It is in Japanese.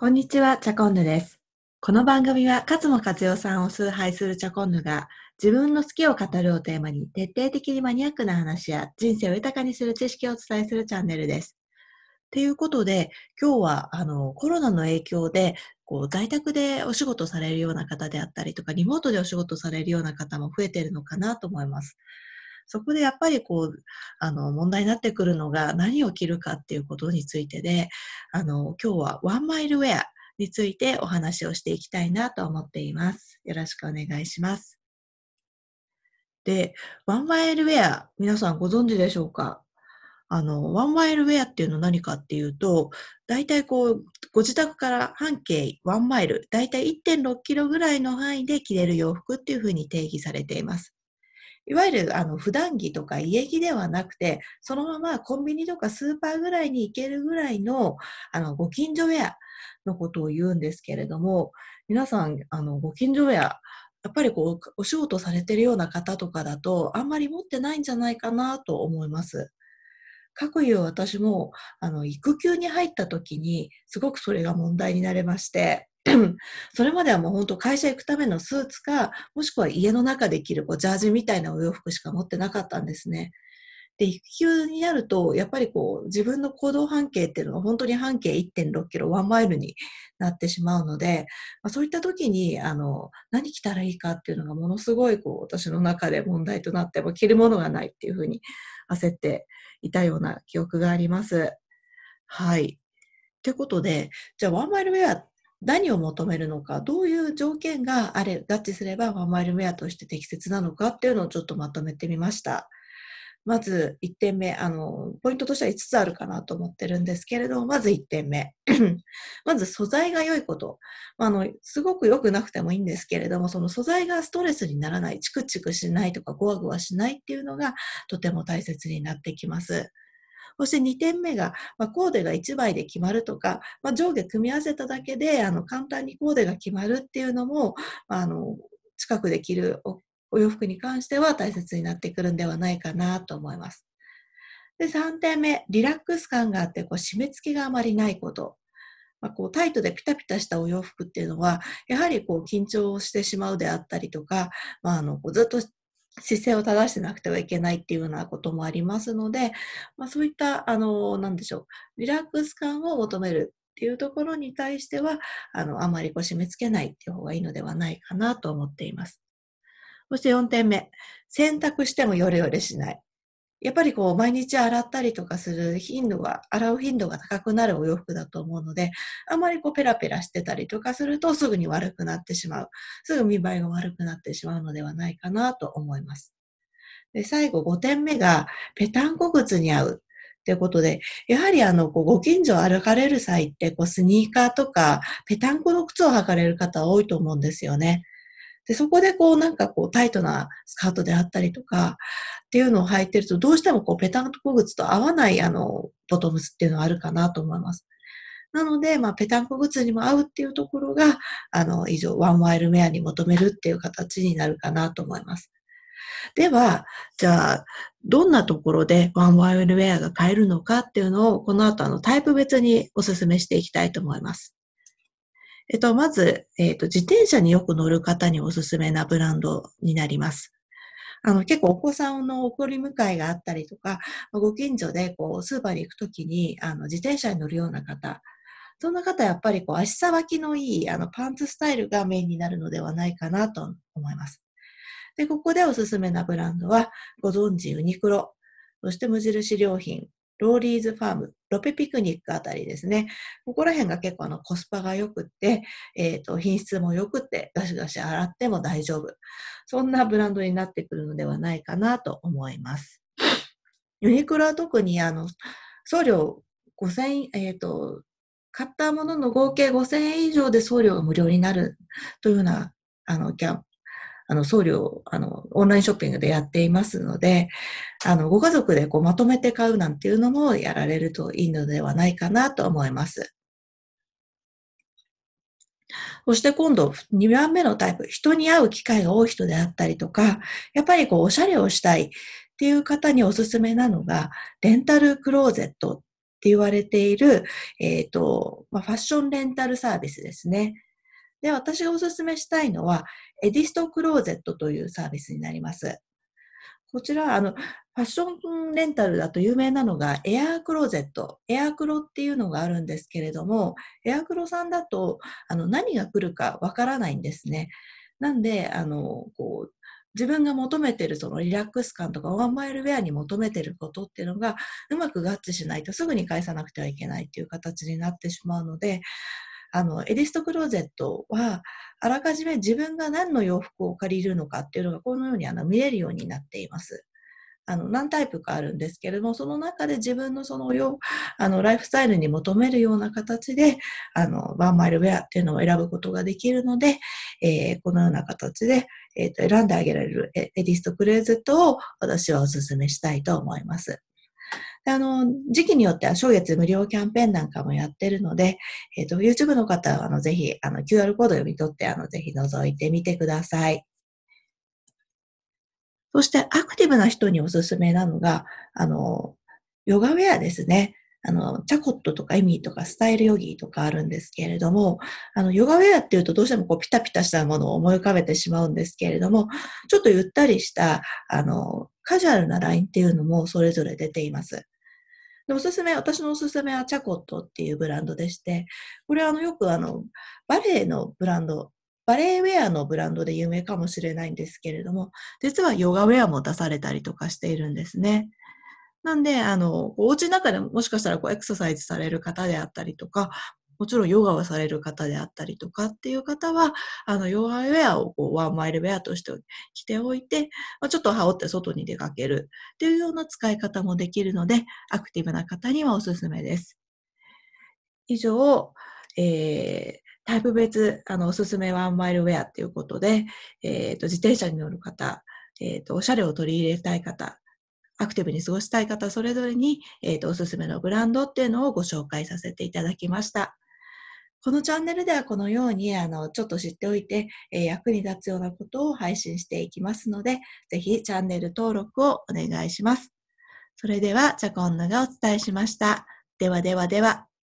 こんにちは、チャコンヌです。この番組は、勝間和代さんを崇拝するチャコンヌが、自分の好きを語るをテーマに、徹底的にマニアックな話や、人生を豊かにする知識をお伝えするチャンネルです。ということで、今日は、あの、コロナの影響で、こう、在宅でお仕事されるような方であったりとか、リモートでお仕事されるような方も増えているのかなと思います。そこでやっぱりこう、あの、問題になってくるのが何を着るかっていうことについてで、あの、今日はワンマイルウェアについてお話をしていきたいなと思っています。よろしくお願いします。で、ワンマイルウェア、皆さんご存知でしょうか？あの、ワンマイルウェアっていうのは何かっていうと、大体こう、ご自宅から半径ワンマイル、大体1.6キロぐらいの範囲で着れる洋服っていうふうに定義されています。いわゆるあの普段着とか家着ではなくて、そのままコンビニとかスーパーぐらいに行けるぐらいのあのご近所ウェアのことを言うんですけれども、皆さん、あのご近所ウェア、やっぱりこうお仕事されてるような方とかだと、あんまり持ってないんじゃないかなと思います。かくいう私も、あの、育休に入った時に、すごくそれが問題になれまして、それまではもう本当会社行くためのスーツか、もしくは家の中で着るこうジャージみたいなお洋服しか持ってなかったんですね。で、育休になると、やっぱりこう自分の行動半径っていうのが本当に半径1.6キロ、1マイルになってしまうので、まあ、そういった時に、あの、何着たらいいかっていうのがものすごいこう私の中で問題となって、着るものがないっていうふうに焦っていたような記憶があります。はい。ということで、じゃあワンマイルウェア何を求めるのか、どういう条件があれ、合致すればワンマイルウェアとして適切なのかっていうのをちょっとまとめてみました。まず1点目、あの、ポイントとしては5つあるかなと思ってるんですけれども、まず1点目。まず素材が良いこと。あの、すごく良くなくてもいいんですけれども、その素材がストレスにならない、チクチクしないとか、ゴワゴワしないっていうのがとても大切になってきます。そして2点目が、まあ、コーデが1枚で決まるとか、まあ、上下組み合わせただけで、あの、簡単にコーデが決まるっていうのも、あの、近くで着るお洋服に関しては大切になってくるんではないかなと思います。で、3点目、リラックス感があって、こう、締め付けがあまりないこと。まあ、こうタイトでピタピタしたお洋服っていうのは、やはりこう緊張してしまうであったりとか、まあ、あのずっと姿勢を正してなくてはいけないっていうようなこともありますので、まあ、そういった、あの、なんでしょう、リラックス感を求めるっていうところに対しては、あの、あまりこう締め付けないっていう方がいいのではないかなと思っています。そして4点目、選択してもヨレヨレしない。やっぱりこう毎日洗ったりとかする頻度が、洗う頻度が高くなるお洋服だと思うので、あまりこうペラペラしてたりとかするとすぐに悪くなってしまう。すぐ見栄えが悪くなってしまうのではないかなと思います。で、最後5点目が、ぺたんこ靴に合う。ということで、やはりあの、ご近所を歩かれる際って、スニーカーとか、ぺたんこの靴を履かれる方多いと思うんですよね。で、そこでこうなんかこうタイトなスカートであったりとかっていうのを履いてるとどうしてもこうペタンコ靴と合わないあのボトムスっていうのがあるかなと思います。なので、まあ、ペタンコ靴にも合うっていうところが、あの、以上、ワンワイルウェアに求めるっていう形になるかなと思います。では、じゃあ、どんなところでワンワイルウェアが買えるのかっていうのを、この後、あの、タイプ別にお勧めしていきたいと思います。えっと、まず、えっと、自転車によく乗る方におすすめなブランドになります。あの、結構お子さんの送り迎えがあったりとか、ご近所でこう、スーパーに行くときに、あの、自転車に乗るような方、そんな方やっぱりこう、足さばきのいい、あの、パンツスタイルがメインになるのではないかなと思います。で、ここでおすすめなブランドは、ご存知ユニクロ、そして無印良品、ローリーズファーム、ロペピクニックあたりですね。ここら辺が結構あのコスパが良くって、えっ、ー、と、品質も良くって、ガシガシ洗っても大丈夫。そんなブランドになってくるのではないかなと思います。ユニクロは特にあの、送料5000、えっ、ー、と、買ったものの合計5000円以上で送料が無料になるというような、あの、キャンあの、送料、あの、オンラインショッピングでやっていますので、あの、ご家族でこうまとめて買うなんていうのもやられるといいのではないかなと思います。そして今度、2番目のタイプ、人に会う機会が多い人であったりとか、やっぱりこう、おしゃれをしたいっていう方におすすめなのが、レンタルクローゼットって言われている、えっ、ー、と、まあ、ファッションレンタルサービスですね。で、私がおすすめしたいのは、エディストクローゼットというサービスになります。こちら、あの、ファッションレンタルだと有名なのがエアークローゼット、エアークロっていうのがあるんですけれども、エアークロさんだと、あの、何が来るかわからないんですね。なんで、あの、こう、自分が求めてるそのリラックス感とかワンマイルウェアに求めてることっていうのがうまく合致しないとすぐに返さなくてはいけないっていう形になってしまうので、あの、エディストクローゼットは、あらかじめ自分が何の洋服を借りるのかっていうのがこのようにあの見えるようになっています。あの、何タイプかあるんですけれども、その中で自分のそのよ、あの、ライフスタイルに求めるような形で、あの、ワンマイルウェアっていうのを選ぶことができるので、えー、このような形で、えっ、ー、と、選んであげられるエディストクローゼットを私はお勧めしたいと思います。あの、時期によっては初月無料キャンペーンなんかもやってるので、えっ、ー、と、YouTube の方は、あの、ぜひ、あの、QR コード読み取って、あの、ぜひ覗いてみてください。そしてアクティブな人におすすめなのが、あの、ヨガウェアですね。あの、チャコットとかエミーとかスタイルヨギーとかあるんですけれども、あの、ヨガウェアっていうとどうしてもこうピタピタしたものを思い浮かべてしまうんですけれども、ちょっとゆったりした、あの、カジュアルなラインっていうのもそれぞれ出ています。でおすすめ、私のおすすめはチャコットっていうブランドでして、これはあのよくあの、バレエのブランドバレエウェアのブランドで有名かもしれないんですけれども、実はヨガウェアも出されたりとかしているんですね。なんで、あの、お家の中でもしかしたらこうエクササイズされる方であったりとか、もちろんヨガをされる方であったりとかっていう方は、あの、ヨガウェアをこうワンマイルウェアとして着ておいて、まあ、ちょっと羽織って外に出かけるっていうような使い方もできるので、アクティブな方にはおすすめです。以上、えー、タイプ別、あの、おすすめワンマイルウェアっていうことで、えっ、ー、と、自転車に乗る方、えっ、ー、と、おしゃれを取り入れたい方、アクティブに過ごしたい方、それぞれに、えっ、ー、と、おすすめのブランドっていうのをご紹介させていただきました。このチャンネルではこのように、あの、ちょっと知っておいて、え役に立つようなことを配信していきますので、ぜひチャンネル登録をお願いします。それでは、チャコンヌがお伝えしました。ではではでは。